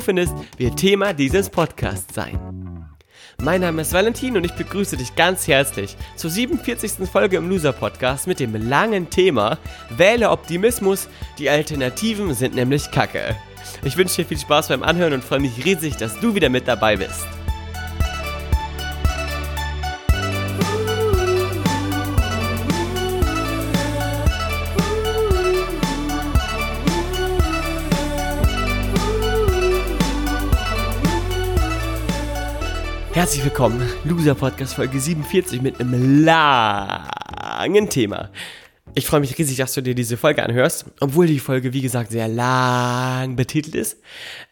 findest, wird Thema dieses Podcasts sein. Mein Name ist Valentin und ich begrüße dich ganz herzlich zur 47. Folge im Loser Podcast mit dem langen Thema Wähle Optimismus, die Alternativen sind nämlich Kacke. Ich wünsche dir viel Spaß beim Anhören und freue mich riesig, dass du wieder mit dabei bist. Herzlich willkommen, Loser Podcast Folge 47 mit einem langen Thema. Ich freue mich riesig, dass du dir diese Folge anhörst, obwohl die Folge, wie gesagt, sehr lang betitelt ist.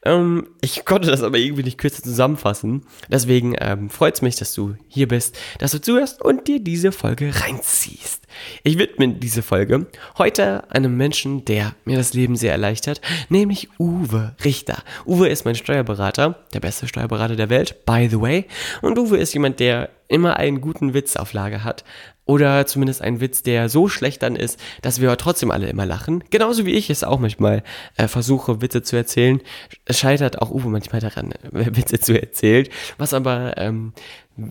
Ähm, ich konnte das aber irgendwie nicht kürzer zusammenfassen. Deswegen ähm, freut es mich, dass du hier bist, dass du zuhörst und dir diese Folge reinziehst. Ich widme diese Folge heute einem Menschen, der mir das Leben sehr erleichtert, nämlich Uwe Richter. Uwe ist mein Steuerberater, der beste Steuerberater der Welt, by the way. Und Uwe ist jemand, der immer einen guten Witz auf Lager hat. Oder zumindest ein Witz, der so schlecht dann ist, dass wir trotzdem alle immer lachen. Genauso wie ich es auch manchmal äh, versuche, Witze zu erzählen. Es scheitert auch Uwe manchmal daran, Witze zu erzählen. Was aber ähm,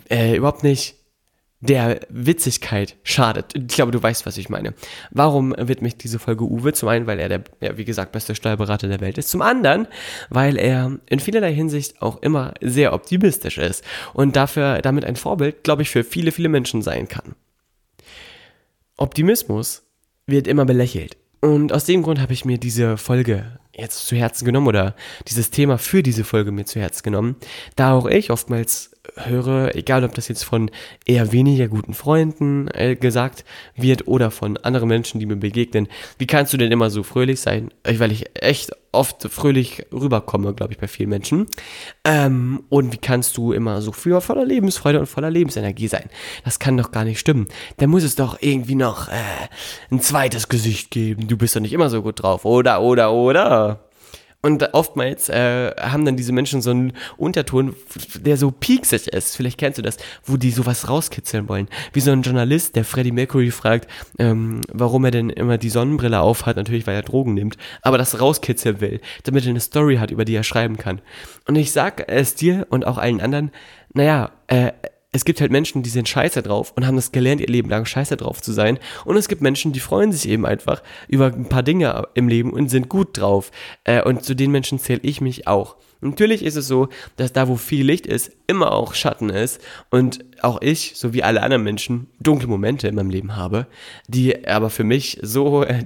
äh, überhaupt nicht der Witzigkeit schadet. Ich glaube, du weißt, was ich meine. Warum wird mich diese Folge Uwe? Zum einen, weil er der, ja, wie gesagt, beste Steuerberater der Welt ist. Zum anderen, weil er in vielerlei Hinsicht auch immer sehr optimistisch ist und dafür, damit ein Vorbild, glaube ich, für viele, viele Menschen sein kann. Optimismus wird immer belächelt. Und aus dem Grund habe ich mir diese Folge jetzt zu Herzen genommen oder dieses Thema für diese Folge mir zu Herzen genommen, da auch ich oftmals höre, egal ob das jetzt von eher weniger guten Freunden äh, gesagt wird oder von anderen Menschen, die mir begegnen, wie kannst du denn immer so fröhlich sein? Weil ich echt oft fröhlich rüberkomme, glaube ich, bei vielen Menschen. Ähm, und wie kannst du immer so für voller Lebensfreude und voller Lebensenergie sein? Das kann doch gar nicht stimmen. Da muss es doch irgendwie noch äh, ein zweites Gesicht geben. Du bist doch nicht immer so gut drauf, oder, oder, oder? Und oftmals äh, haben dann diese Menschen so einen Unterton, der so pieksig ist. Vielleicht kennst du das, wo die sowas rauskitzeln wollen. Wie so ein Journalist, der Freddie Mercury fragt, ähm, warum er denn immer die Sonnenbrille aufhat, natürlich weil er Drogen nimmt, aber das rauskitzeln will, damit er eine Story hat, über die er schreiben kann. Und ich sag es dir und auch allen anderen, naja, äh, es gibt halt Menschen, die sind scheiße drauf und haben das gelernt, ihr Leben lang scheiße drauf zu sein. Und es gibt Menschen, die freuen sich eben einfach über ein paar Dinge im Leben und sind gut drauf. Äh, und zu den Menschen zähle ich mich auch. Natürlich ist es so, dass da, wo viel Licht ist, immer auch Schatten ist und auch ich, so wie alle anderen Menschen, dunkle Momente in meinem Leben habe, die aber für mich so äh,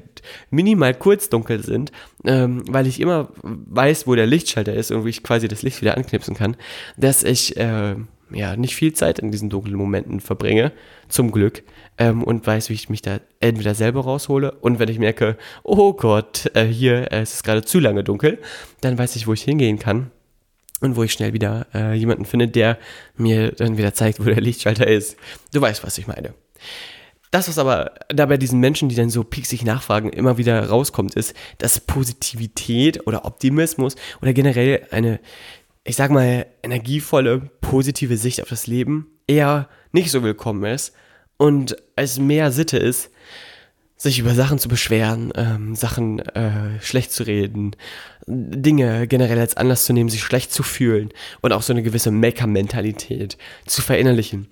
minimal kurz dunkel sind, ähm, weil ich immer weiß, wo der Lichtschalter ist und wie ich quasi das Licht wieder anknipsen kann, dass ich äh, ja, nicht viel Zeit in diesen dunklen Momenten verbringe, zum Glück, ähm, und weiß, wie ich mich da entweder selber raushole und wenn ich merke, oh Gott, äh, hier äh, es ist gerade zu lange dunkel, dann weiß ich, wo ich hingehen kann und wo ich schnell wieder äh, jemanden finde, der mir dann wieder zeigt, wo der Lichtschalter ist. Du weißt, was ich meine. Das, was aber da bei diesen Menschen, die dann so pieksig nachfragen, immer wieder rauskommt, ist, dass Positivität oder Optimismus oder generell eine ich sag mal, energievolle, positive Sicht auf das Leben eher nicht so willkommen ist und es mehr Sitte ist, sich über Sachen zu beschweren, ähm, Sachen äh, schlecht zu reden, Dinge generell als Anlass zu nehmen, sich schlecht zu fühlen und auch so eine gewisse Maker-Mentalität zu verinnerlichen.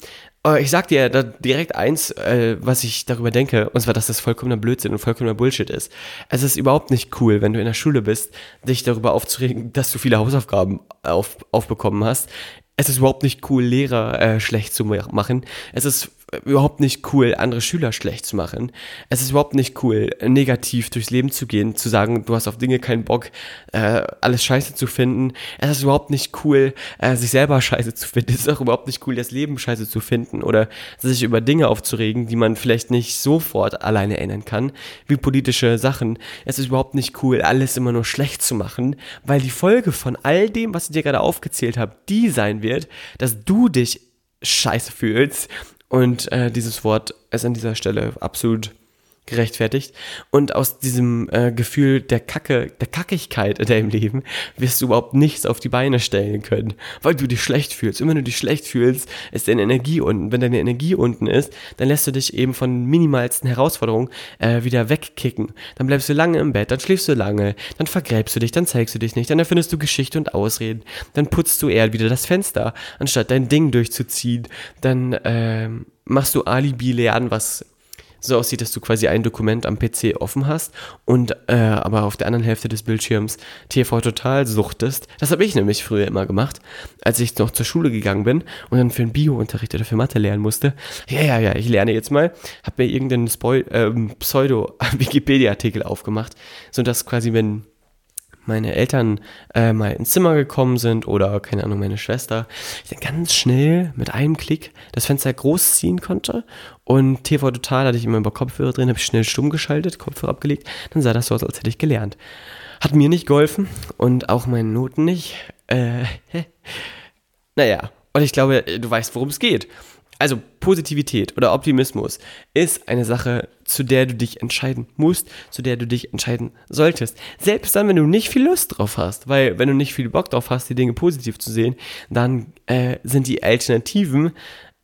Aber ich sag dir da direkt eins, äh, was ich darüber denke, und zwar, dass das vollkommener Blödsinn und vollkommener Bullshit ist. Es ist überhaupt nicht cool, wenn du in der Schule bist, dich darüber aufzuregen, dass du viele Hausaufgaben auf, aufbekommen hast. Es ist überhaupt nicht cool, Lehrer äh, schlecht zu machen. Es ist überhaupt nicht cool, andere Schüler schlecht zu machen. Es ist überhaupt nicht cool, negativ durchs Leben zu gehen, zu sagen, du hast auf Dinge keinen Bock, äh, alles scheiße zu finden. Es ist überhaupt nicht cool, äh, sich selber scheiße zu finden. Es ist auch überhaupt nicht cool, das Leben scheiße zu finden oder sich über Dinge aufzuregen, die man vielleicht nicht sofort alleine ändern kann, wie politische Sachen. Es ist überhaupt nicht cool, alles immer nur schlecht zu machen, weil die Folge von all dem, was ich dir gerade aufgezählt habe, die sein wird, dass du dich scheiße fühlst und äh, dieses Wort ist an dieser Stelle absolut gerechtfertigt. Und aus diesem äh, Gefühl der Kacke, der Kackigkeit in deinem Leben wirst du überhaupt nichts auf die Beine stellen können, weil du dich schlecht fühlst. Und wenn du dich schlecht fühlst, ist deine Energie unten. Wenn deine Energie unten ist, dann lässt du dich eben von minimalsten Herausforderungen äh, wieder wegkicken. Dann bleibst du lange im Bett, dann schläfst du lange, dann vergräbst du dich, dann zeigst du dich nicht, dann erfindest du Geschichte und Ausreden, dann putzt du eher wieder das Fenster, anstatt dein Ding durchzuziehen, dann äh, machst du Alibi lernen, was so aussieht, dass du quasi ein Dokument am PC offen hast und äh, aber auf der anderen Hälfte des Bildschirms TV Total suchtest. Das habe ich nämlich früher immer gemacht, als ich noch zur Schule gegangen bin und dann für einen Biounterricht oder für Mathe lernen musste. Ja, ja, ja, ich lerne jetzt mal. Habe mir irgendeinen ähm, Pseudo-Wikipedia-Artikel aufgemacht, sodass quasi, wenn meine Eltern äh, mal ins Zimmer gekommen sind oder, keine Ahnung, meine Schwester, ich dann ganz schnell mit einem Klick das Fenster groß ziehen konnte und TV Total hatte ich immer über Kopfhörer drin, habe ich schnell stumm geschaltet, Kopfhörer abgelegt, dann sah das so aus, als hätte ich gelernt. Hat mir nicht geholfen und auch meinen Noten nicht. Äh, naja, und ich glaube, du weißt, worum es geht. Also Positivität oder Optimismus ist eine Sache, zu der du dich entscheiden musst, zu der du dich entscheiden solltest. Selbst dann, wenn du nicht viel Lust drauf hast, weil wenn du nicht viel Bock drauf hast, die Dinge positiv zu sehen, dann äh, sind die Alternativen,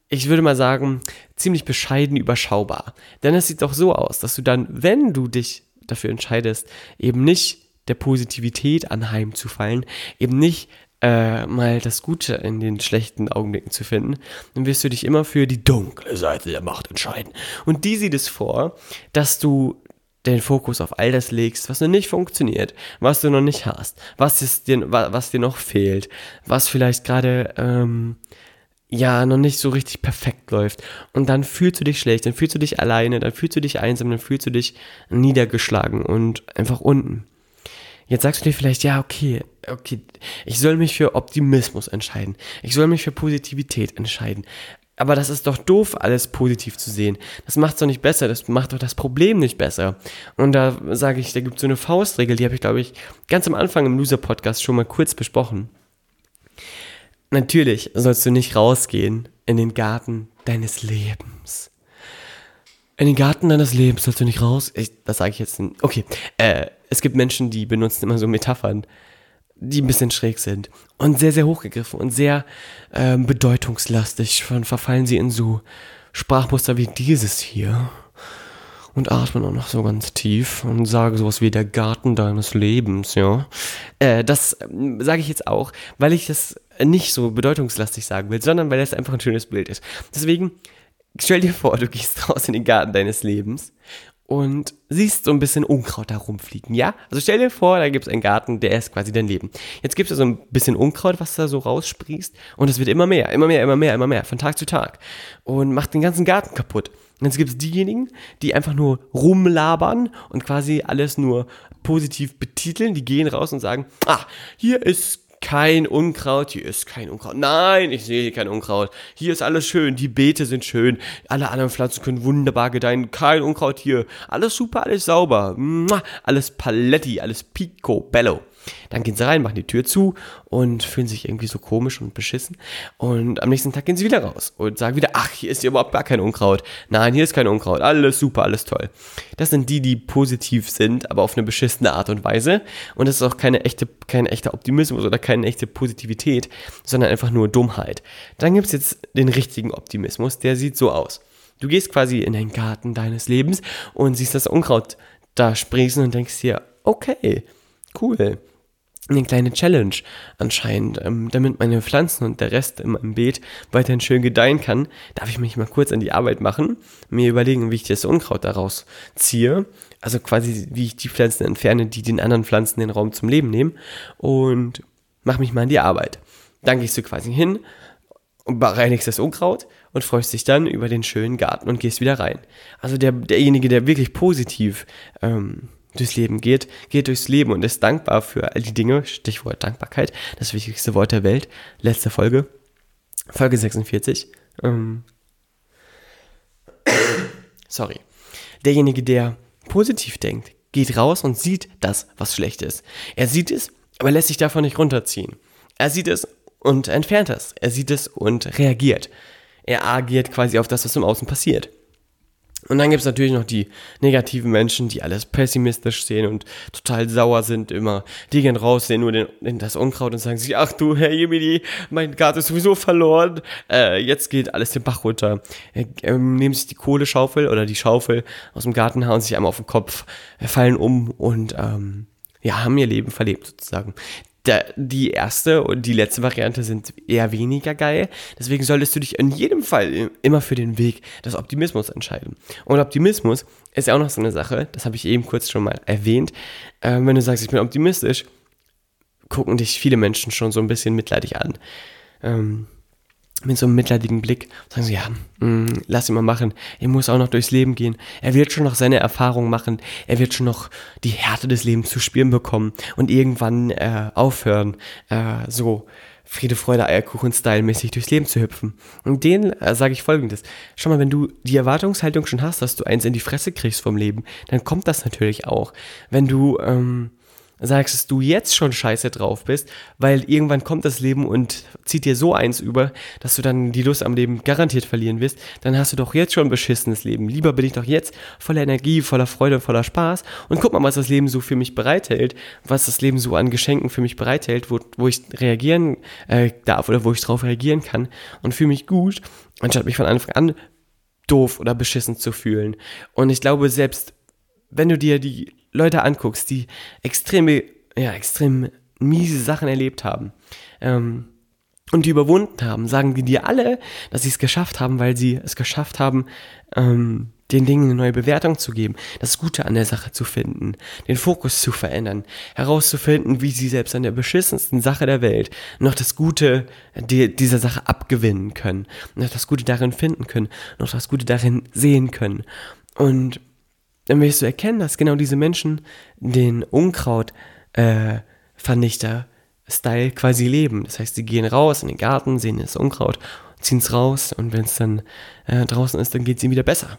ich würde mal sagen, ziemlich bescheiden überschaubar. Denn es sieht doch so aus, dass du dann, wenn du dich dafür entscheidest, eben nicht der Positivität anheimzufallen, eben nicht äh, mal das Gute in den schlechten Augenblicken zu finden, dann wirst du dich immer für die dunkle Seite der Macht entscheiden. Und die sieht es vor, dass du den Fokus auf all das legst, was noch nicht funktioniert, was du noch nicht hast, was, dir, was dir noch fehlt, was vielleicht gerade ähm, ja noch nicht so richtig perfekt läuft. Und dann fühlst du dich schlecht, dann fühlst du dich alleine, dann fühlst du dich einsam, dann fühlst du dich niedergeschlagen und einfach unten. Jetzt sagst du dir vielleicht, ja, okay, okay, ich soll mich für Optimismus entscheiden. Ich soll mich für Positivität entscheiden. Aber das ist doch doof, alles positiv zu sehen. Das macht es doch nicht besser, das macht doch das Problem nicht besser. Und da sage ich, da gibt es so eine Faustregel, die habe ich, glaube ich, ganz am Anfang im Loser-Podcast schon mal kurz besprochen. Natürlich sollst du nicht rausgehen in den Garten deines Lebens. In den Garten deines Lebens sollst du nicht raus. Ich, das sage ich jetzt. Okay. Äh, es gibt Menschen, die benutzen immer so Metaphern, die ein bisschen schräg sind und sehr, sehr hochgegriffen und sehr ähm, bedeutungslastig. Schon verfallen sie in so Sprachmuster wie dieses hier und atmen auch noch so ganz tief und sagen sowas wie der Garten deines Lebens, ja. Äh, das äh, sage ich jetzt auch, weil ich das nicht so bedeutungslastig sagen will, sondern weil das einfach ein schönes Bild ist. Deswegen stell dir vor, du gehst raus in den Garten deines Lebens und siehst so ein bisschen Unkraut da rumfliegen, ja? Also stell dir vor, da gibt es einen Garten, der ist quasi dein Leben. Jetzt gibt es so ein bisschen Unkraut, was da so raussprießt und es wird immer mehr, immer mehr, immer mehr, immer mehr, von Tag zu Tag und macht den ganzen Garten kaputt. Und jetzt gibt es diejenigen, die einfach nur rumlabern und quasi alles nur positiv betiteln, die gehen raus und sagen, ah, hier ist kein Unkraut, hier ist kein Unkraut. Nein, ich sehe hier kein Unkraut. Hier ist alles schön, die Beete sind schön, alle anderen Pflanzen können wunderbar gedeihen, kein Unkraut hier. Alles super, alles sauber. Alles Paletti, alles picobello. Dann gehen sie rein, machen die Tür zu und fühlen sich irgendwie so komisch und beschissen. Und am nächsten Tag gehen sie wieder raus und sagen wieder, ach, hier ist überhaupt gar kein Unkraut. Nein, hier ist kein Unkraut. Alles super, alles toll. Das sind die, die positiv sind, aber auf eine beschissene Art und Weise. Und das ist auch keine echte, kein echter Optimismus oder keine echte Positivität, sondern einfach nur Dummheit. Dann gibt es jetzt den richtigen Optimismus, der sieht so aus. Du gehst quasi in den Garten deines Lebens und siehst das Unkraut da sprießen und denkst dir, okay, cool eine kleine Challenge anscheinend. Ähm, damit meine Pflanzen und der Rest in meinem Beet weiterhin schön gedeihen kann, darf ich mich mal kurz an die Arbeit machen, mir überlegen, wie ich das Unkraut daraus ziehe. Also quasi, wie ich die Pflanzen entferne, die den anderen Pflanzen den Raum zum Leben nehmen und mache mich mal an die Arbeit. Dann gehst du quasi hin und reinigst das Unkraut und freust dich dann über den schönen Garten und gehst wieder rein. Also der, derjenige, der wirklich positiv ähm, durchs Leben geht, geht durchs Leben und ist dankbar für all die Dinge, Stichwort Dankbarkeit, das wichtigste Wort der Welt, letzte Folge, Folge 46. Ähm, sorry. Derjenige, der positiv denkt, geht raus und sieht das, was schlecht ist. Er sieht es, aber lässt sich davon nicht runterziehen. Er sieht es und entfernt es. Er sieht es und reagiert. Er agiert quasi auf das, was im Außen passiert. Und dann gibt es natürlich noch die negativen Menschen, die alles pessimistisch sehen und total sauer sind immer. Die gehen raus, sehen nur den, das Unkraut und sagen sich, ach du Herr Jemini, mein Garten ist sowieso verloren, äh, jetzt geht alles den Bach runter. Äh, äh, nehmen sich die Kohleschaufel oder die Schaufel aus dem Garten, hauen sich einmal auf den Kopf, äh, fallen um und ähm, ja, haben ihr Leben verlebt sozusagen die erste und die letzte Variante sind eher weniger geil. Deswegen solltest du dich in jedem Fall immer für den Weg des Optimismus entscheiden. Und Optimismus ist ja auch noch so eine Sache, das habe ich eben kurz schon mal erwähnt. Ähm, wenn du sagst, ich bin optimistisch, gucken dich viele Menschen schon so ein bisschen mitleidig an. Ähm, mit so einem mitleidigen Blick sagen sie, ja, mh, mm, lass ihn mal machen. Er muss auch noch durchs Leben gehen. Er wird schon noch seine Erfahrungen machen. Er wird schon noch die Härte des Lebens zu spüren bekommen und irgendwann äh, aufhören, äh, so Friede, Freude, Eierkuchen-Style-mäßig durchs Leben zu hüpfen. Und denen äh, sage ich folgendes. Schau mal, wenn du die Erwartungshaltung schon hast, dass du eins in die Fresse kriegst vom Leben, dann kommt das natürlich auch. Wenn du, ähm, sagst, dass du jetzt schon scheiße drauf bist, weil irgendwann kommt das Leben und zieht dir so eins über, dass du dann die Lust am Leben garantiert verlieren wirst, dann hast du doch jetzt schon ein beschissenes Leben. Lieber bin ich doch jetzt voller Energie, voller Freude und voller Spaß und guck mal, was das Leben so für mich bereithält, was das Leben so an Geschenken für mich bereithält, wo, wo ich reagieren äh, darf oder wo ich drauf reagieren kann und fühle mich gut, anstatt mich von Anfang an doof oder beschissen zu fühlen. Und ich glaube, selbst wenn du dir die Leute anguckst, die extreme, ja, extrem miese Sachen erlebt haben ähm, und die überwunden haben, sagen die dir alle, dass sie es geschafft haben, weil sie es geschafft haben, ähm, den Dingen eine neue Bewertung zu geben, das Gute an der Sache zu finden, den Fokus zu verändern, herauszufinden, wie sie selbst an der beschissensten Sache der Welt noch das Gute die, dieser Sache abgewinnen können, noch das Gute darin finden können, noch das Gute darin sehen können. Und dann wirst du erkennen, dass genau diese Menschen den Unkrautvernichter-Style äh, quasi leben. Das heißt, sie gehen raus in den Garten, sehen das Unkraut, ziehen es raus und wenn es dann äh, draußen ist, dann geht es ihnen wieder besser.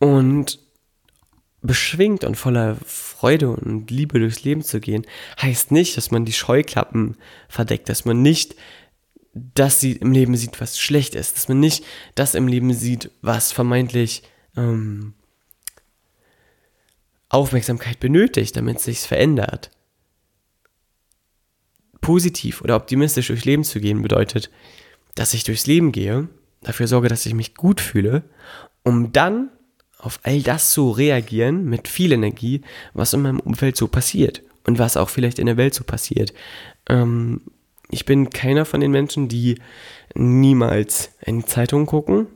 Und beschwingt und voller Freude und Liebe durchs Leben zu gehen, heißt nicht, dass man die Scheuklappen verdeckt, dass man nicht das im Leben sieht, was schlecht ist, dass man nicht das im Leben sieht, was vermeintlich ähm, Aufmerksamkeit benötigt, damit es sich verändert. Positiv oder optimistisch durchs Leben zu gehen bedeutet, dass ich durchs Leben gehe, dafür sorge, dass ich mich gut fühle, um dann auf all das zu reagieren mit viel Energie, was in meinem Umfeld so passiert und was auch vielleicht in der Welt so passiert. Ähm, ich bin keiner von den Menschen, die niemals in Zeitungen gucken,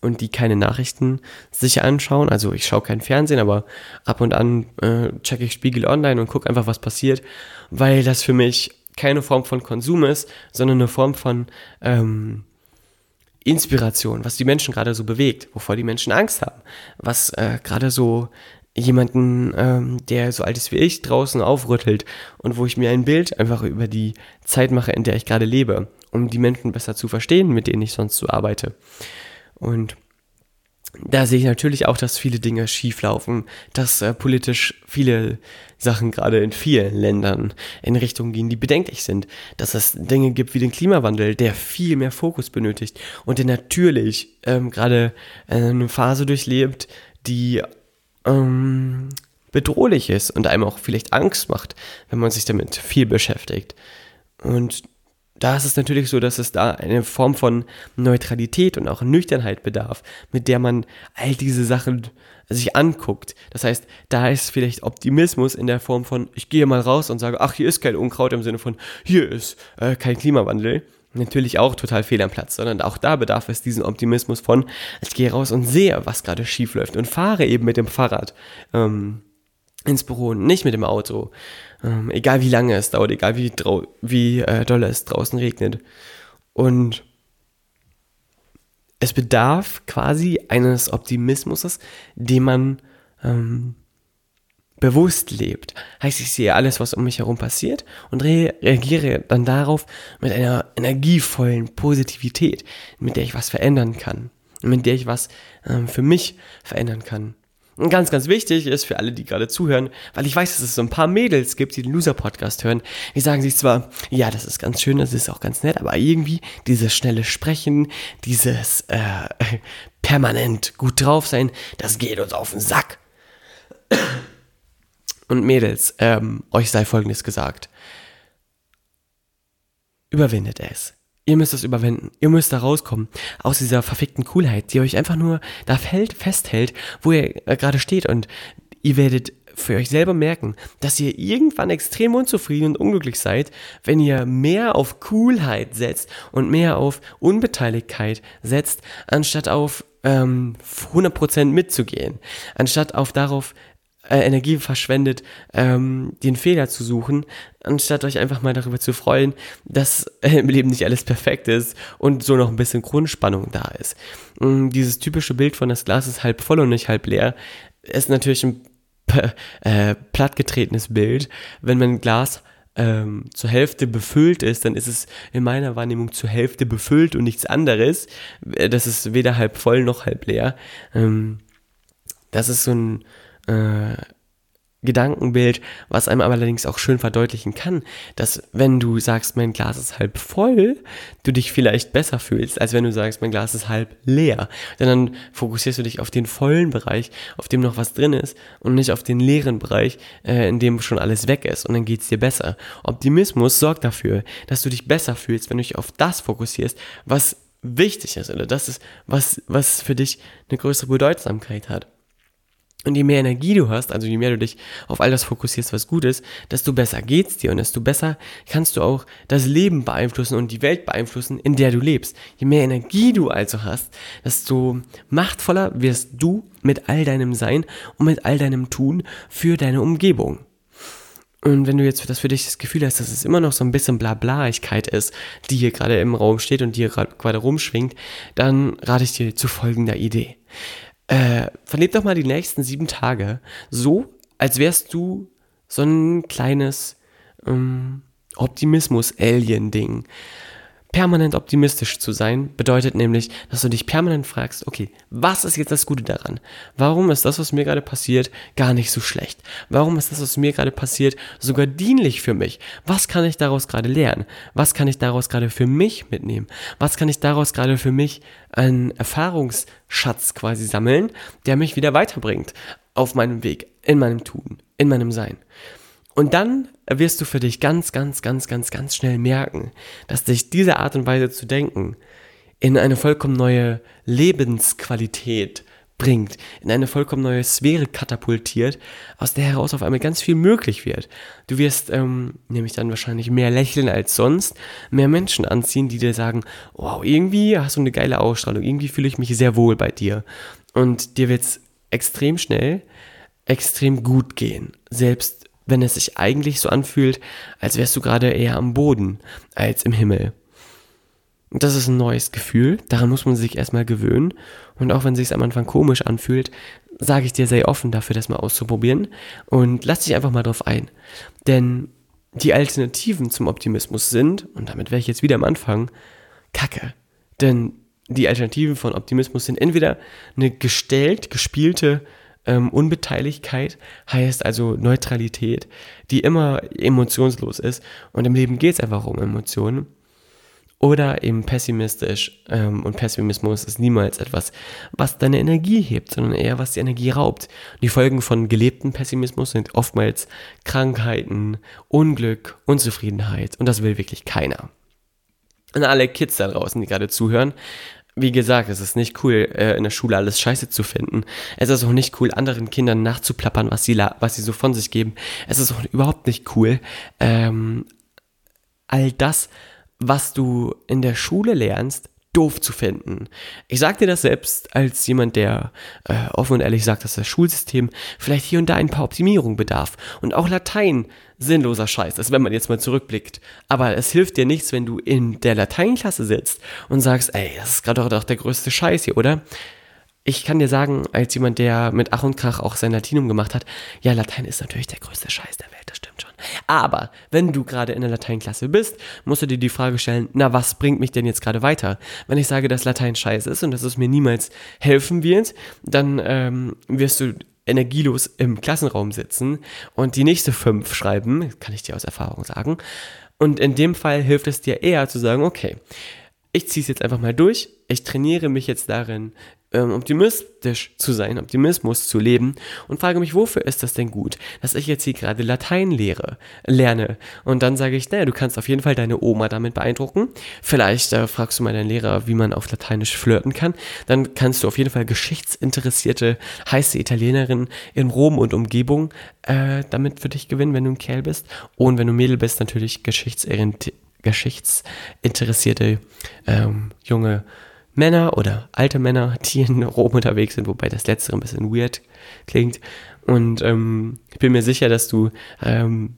und die keine Nachrichten sich anschauen. Also ich schaue kein Fernsehen, aber ab und an äh, checke ich Spiegel Online und gucke einfach, was passiert, weil das für mich keine Form von Konsum ist, sondern eine Form von ähm, Inspiration, was die Menschen gerade so bewegt, wovor die Menschen Angst haben, was äh, gerade so jemanden, ähm, der so alt ist wie ich, draußen aufrüttelt und wo ich mir ein Bild einfach über die Zeit mache, in der ich gerade lebe, um die Menschen besser zu verstehen, mit denen ich sonst so arbeite. Und da sehe ich natürlich auch, dass viele Dinge schieflaufen, dass äh, politisch viele Sachen gerade in vielen Ländern in Richtungen gehen, die bedenklich sind, dass es Dinge gibt wie den Klimawandel, der viel mehr Fokus benötigt und der natürlich ähm, gerade eine Phase durchlebt, die ähm, bedrohlich ist und einem auch vielleicht Angst macht, wenn man sich damit viel beschäftigt. Und da ist es natürlich so, dass es da eine Form von Neutralität und auch Nüchternheit bedarf, mit der man all diese Sachen sich anguckt. Das heißt, da ist vielleicht Optimismus in der Form von, ich gehe mal raus und sage, ach, hier ist kein Unkraut im Sinne von, hier ist äh, kein Klimawandel. Natürlich auch total fehl am Platz, sondern auch da bedarf es diesen Optimismus von, ich gehe raus und sehe, was gerade schief läuft und fahre eben mit dem Fahrrad. Ähm, ins Büro, nicht mit dem Auto. Ähm, egal wie lange es dauert, egal wie, wie äh, doll es draußen regnet. Und es bedarf quasi eines Optimismus, den man ähm, bewusst lebt. Heißt, ich sehe alles, was um mich herum passiert und re reagiere dann darauf mit einer energievollen Positivität, mit der ich was verändern kann, mit der ich was ähm, für mich verändern kann. Und ganz, ganz wichtig ist für alle, die gerade zuhören, weil ich weiß, dass es so ein paar Mädels gibt, die den Loser-Podcast hören, die sagen sich zwar, ja, das ist ganz schön, das ist auch ganz nett, aber irgendwie dieses schnelle Sprechen, dieses äh, permanent gut drauf sein, das geht uns auf den Sack. Und Mädels, ähm, euch sei Folgendes gesagt. Überwindet es. Ihr müsst es überwinden. Ihr müsst da rauskommen aus dieser verfickten Coolheit, die euch einfach nur da fällt, festhält, wo ihr äh, gerade steht und ihr werdet für euch selber merken, dass ihr irgendwann extrem unzufrieden und unglücklich seid, wenn ihr mehr auf Coolheit setzt und mehr auf Unbeteiligkeit setzt, anstatt auf ähm, 100% mitzugehen, anstatt auf darauf äh, Energie verschwendet, ähm, den Fehler zu suchen, anstatt euch einfach mal darüber zu freuen, dass im Leben nicht alles perfekt ist und so noch ein bisschen Grundspannung da ist. Und dieses typische Bild von das Glas ist halb voll und nicht halb leer ist natürlich ein äh, plattgetretenes Bild. Wenn mein Glas ähm, zur Hälfte befüllt ist, dann ist es in meiner Wahrnehmung zur Hälfte befüllt und nichts anderes. Äh, das ist weder halb voll noch halb leer. Ähm, das ist so ein äh, Gedankenbild, was einem aber allerdings auch schön verdeutlichen kann, dass wenn du sagst, mein Glas ist halb voll, du dich vielleicht besser fühlst, als wenn du sagst, mein Glas ist halb leer. Denn dann fokussierst du dich auf den vollen Bereich, auf dem noch was drin ist und nicht auf den leeren Bereich, äh, in dem schon alles weg ist und dann geht's dir besser. Optimismus sorgt dafür, dass du dich besser fühlst, wenn du dich auf das fokussierst, was wichtig ist oder das ist, was, was für dich eine größere Bedeutsamkeit hat. Und je mehr Energie du hast, also je mehr du dich auf all das fokussierst, was gut ist, desto besser geht's dir und desto besser kannst du auch das Leben beeinflussen und die Welt beeinflussen, in der du lebst. Je mehr Energie du also hast, desto machtvoller wirst du mit all deinem Sein und mit all deinem Tun für deine Umgebung. Und wenn du jetzt das für dich das Gefühl hast, dass es immer noch so ein bisschen Blablaigkeit ist, die hier gerade im Raum steht und die hier gerade rumschwingt, dann rate ich dir zu folgender Idee äh, verleb doch mal die nächsten sieben Tage so, als wärst du so ein kleines ähm, Optimismus-Alien-Ding. Permanent optimistisch zu sein bedeutet nämlich, dass du dich permanent fragst, okay, was ist jetzt das Gute daran? Warum ist das, was mir gerade passiert, gar nicht so schlecht? Warum ist das, was mir gerade passiert, sogar dienlich für mich? Was kann ich daraus gerade lernen? Was kann ich daraus gerade für mich mitnehmen? Was kann ich daraus gerade für mich an Erfahrungsschatz quasi sammeln, der mich wieder weiterbringt auf meinem Weg, in meinem Tun, in meinem Sein? Und dann wirst du für dich ganz, ganz, ganz, ganz, ganz schnell merken, dass dich diese Art und Weise zu denken in eine vollkommen neue Lebensqualität bringt, in eine vollkommen neue Sphäre katapultiert, aus der heraus auf einmal ganz viel möglich wird. Du wirst ähm, nämlich dann wahrscheinlich mehr lächeln als sonst, mehr Menschen anziehen, die dir sagen, wow, irgendwie hast du eine geile Ausstrahlung, irgendwie fühle ich mich sehr wohl bei dir. Und dir wird es extrem schnell, extrem gut gehen, selbst wenn es sich eigentlich so anfühlt, als wärst du gerade eher am Boden als im Himmel. Das ist ein neues Gefühl, daran muss man sich erstmal gewöhnen. Und auch wenn es sich am Anfang komisch anfühlt, sage ich dir, sei offen dafür, das mal auszuprobieren und lass dich einfach mal drauf ein. Denn die Alternativen zum Optimismus sind, und damit wäre ich jetzt wieder am Anfang, Kacke. Denn die Alternativen von Optimismus sind entweder eine gestellt, gespielte ähm, Unbeteiligkeit heißt also Neutralität, die immer emotionslos ist. Und im Leben geht es einfach um Emotionen. Oder eben pessimistisch. Ähm, und Pessimismus ist niemals etwas, was deine Energie hebt, sondern eher, was die Energie raubt. Die Folgen von gelebtem Pessimismus sind oftmals Krankheiten, Unglück, Unzufriedenheit. Und das will wirklich keiner. Und alle Kids da draußen, die gerade zuhören, wie gesagt, es ist nicht cool, äh, in der Schule alles scheiße zu finden. Es ist auch nicht cool, anderen Kindern nachzuplappern, was sie, was sie so von sich geben. Es ist auch überhaupt nicht cool, ähm, all das, was du in der Schule lernst, doof zu finden. Ich sag dir das selbst als jemand, der äh, offen und ehrlich sagt, dass das Schulsystem vielleicht hier und da ein paar Optimierungen bedarf. Und auch Latein sinnloser Scheiß ist, wenn man jetzt mal zurückblickt. Aber es hilft dir nichts, wenn du in der Lateinklasse sitzt und sagst, ey, das ist gerade doch der größte Scheiß hier, oder? Ich kann dir sagen, als jemand, der mit Ach und Krach auch sein Latinum gemacht hat, ja, Latein ist natürlich der größte Scheiß der Welt, das stimmt schon. Aber wenn du gerade in der Lateinklasse bist, musst du dir die Frage stellen, na, was bringt mich denn jetzt gerade weiter? Wenn ich sage, dass Latein scheiße ist und dass es mir niemals helfen wird, dann ähm, wirst du energielos im Klassenraum sitzen und die nächste fünf schreiben, kann ich dir aus Erfahrung sagen. Und in dem Fall hilft es dir eher zu sagen, okay, ich ziehe es jetzt einfach mal durch, ich trainiere mich jetzt darin, ähm, optimistisch zu sein, Optimismus zu leben und frage mich, wofür ist das denn gut, dass ich jetzt hier gerade Latein lehre, lerne. Und dann sage ich, naja, du kannst auf jeden Fall deine Oma damit beeindrucken. Vielleicht äh, fragst du mal deinen Lehrer, wie man auf Lateinisch flirten kann. Dann kannst du auf jeden Fall geschichtsinteressierte, heiße Italienerin in Rom und Umgebung äh, damit für dich gewinnen, wenn du ein Kerl bist. Und wenn du Mädel bist, natürlich geschichtsinteressierte ähm, junge Männer oder alte Männer, die in Rom unterwegs sind, wobei das letztere ein bisschen weird klingt. Und ähm, ich bin mir sicher, dass du ähm,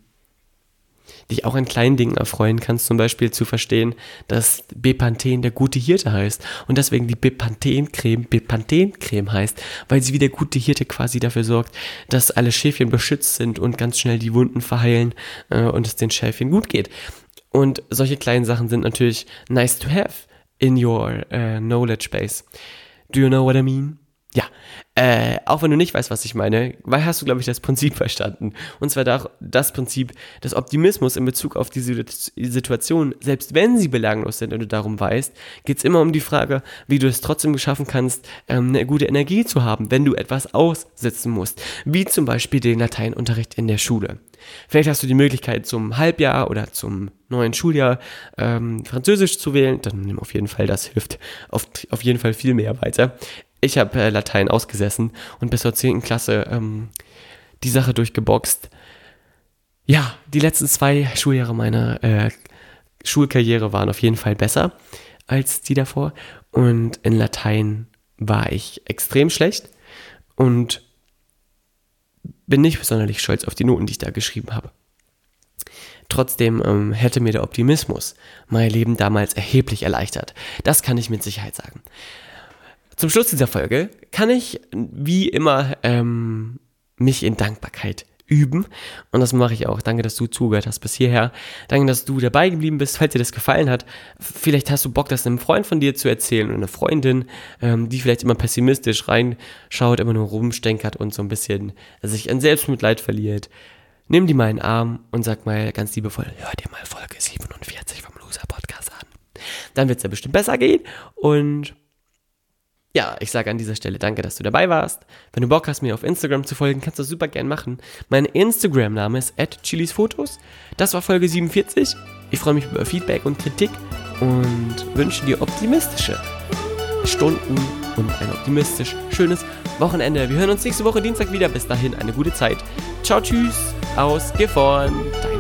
dich auch an kleinen Dingen erfreuen kannst, zum Beispiel zu verstehen, dass Bepanthen der gute Hirte heißt und deswegen die Bepanthen-Creme Bepanthen-Creme heißt, weil sie wie der gute Hirte quasi dafür sorgt, dass alle Schäfchen beschützt sind und ganz schnell die Wunden verheilen äh, und es den Schäfchen gut geht. Und solche kleinen Sachen sind natürlich nice to have in your uh, knowledge base. Do you know what I mean? Ja, äh, auch wenn du nicht weißt, was ich meine, weil hast du, glaube ich, das Prinzip verstanden. Und zwar das Prinzip des Optimismus in Bezug auf diese Situation, selbst wenn sie belanglos sind und du darum weißt, geht es immer um die Frage, wie du es trotzdem schaffen kannst, ähm, eine gute Energie zu haben, wenn du etwas aussitzen musst. Wie zum Beispiel den Lateinunterricht in der Schule. Vielleicht hast du die Möglichkeit, zum Halbjahr oder zum neuen Schuljahr ähm, Französisch zu wählen. Dann nimm auf jeden Fall, das hilft auf, auf jeden Fall viel mehr weiter. Ich habe äh, Latein ausgesessen und bis zur 10. Klasse ähm, die Sache durchgeboxt. Ja, die letzten zwei Schuljahre meiner äh, Schulkarriere waren auf jeden Fall besser als die davor. Und in Latein war ich extrem schlecht und bin nicht sonderlich stolz auf die Noten, die ich da geschrieben habe. Trotzdem ähm, hätte mir der Optimismus mein Leben damals erheblich erleichtert. Das kann ich mit Sicherheit sagen. Zum Schluss dieser Folge kann ich wie immer ähm, mich in Dankbarkeit üben. Und das mache ich auch. Danke, dass du zugehört hast bis hierher. Danke, dass du dabei geblieben bist. Falls dir das gefallen hat, vielleicht hast du Bock, das einem Freund von dir zu erzählen oder einer Freundin, ähm, die vielleicht immer pessimistisch reinschaut, immer nur rumstenkert und so ein bisschen sich in Selbstmitleid verliert. Nimm die mal in den Arm und sag mal ganz liebevoll, hör dir mal Folge 47 vom Loser Podcast an. Dann wird es ja bestimmt besser gehen und ja, ich sage an dieser Stelle danke, dass du dabei warst. Wenn du Bock hast, mir auf Instagram zu folgen, kannst du das super gern machen. Mein Instagram-Name ist @chilisfotos. Das war Folge 47. Ich freue mich über Feedback und Kritik und wünsche dir optimistische Stunden und ein optimistisch schönes Wochenende. Wir hören uns nächste Woche Dienstag wieder. Bis dahin eine gute Zeit. Ciao, tschüss aus Gifhorn. Dein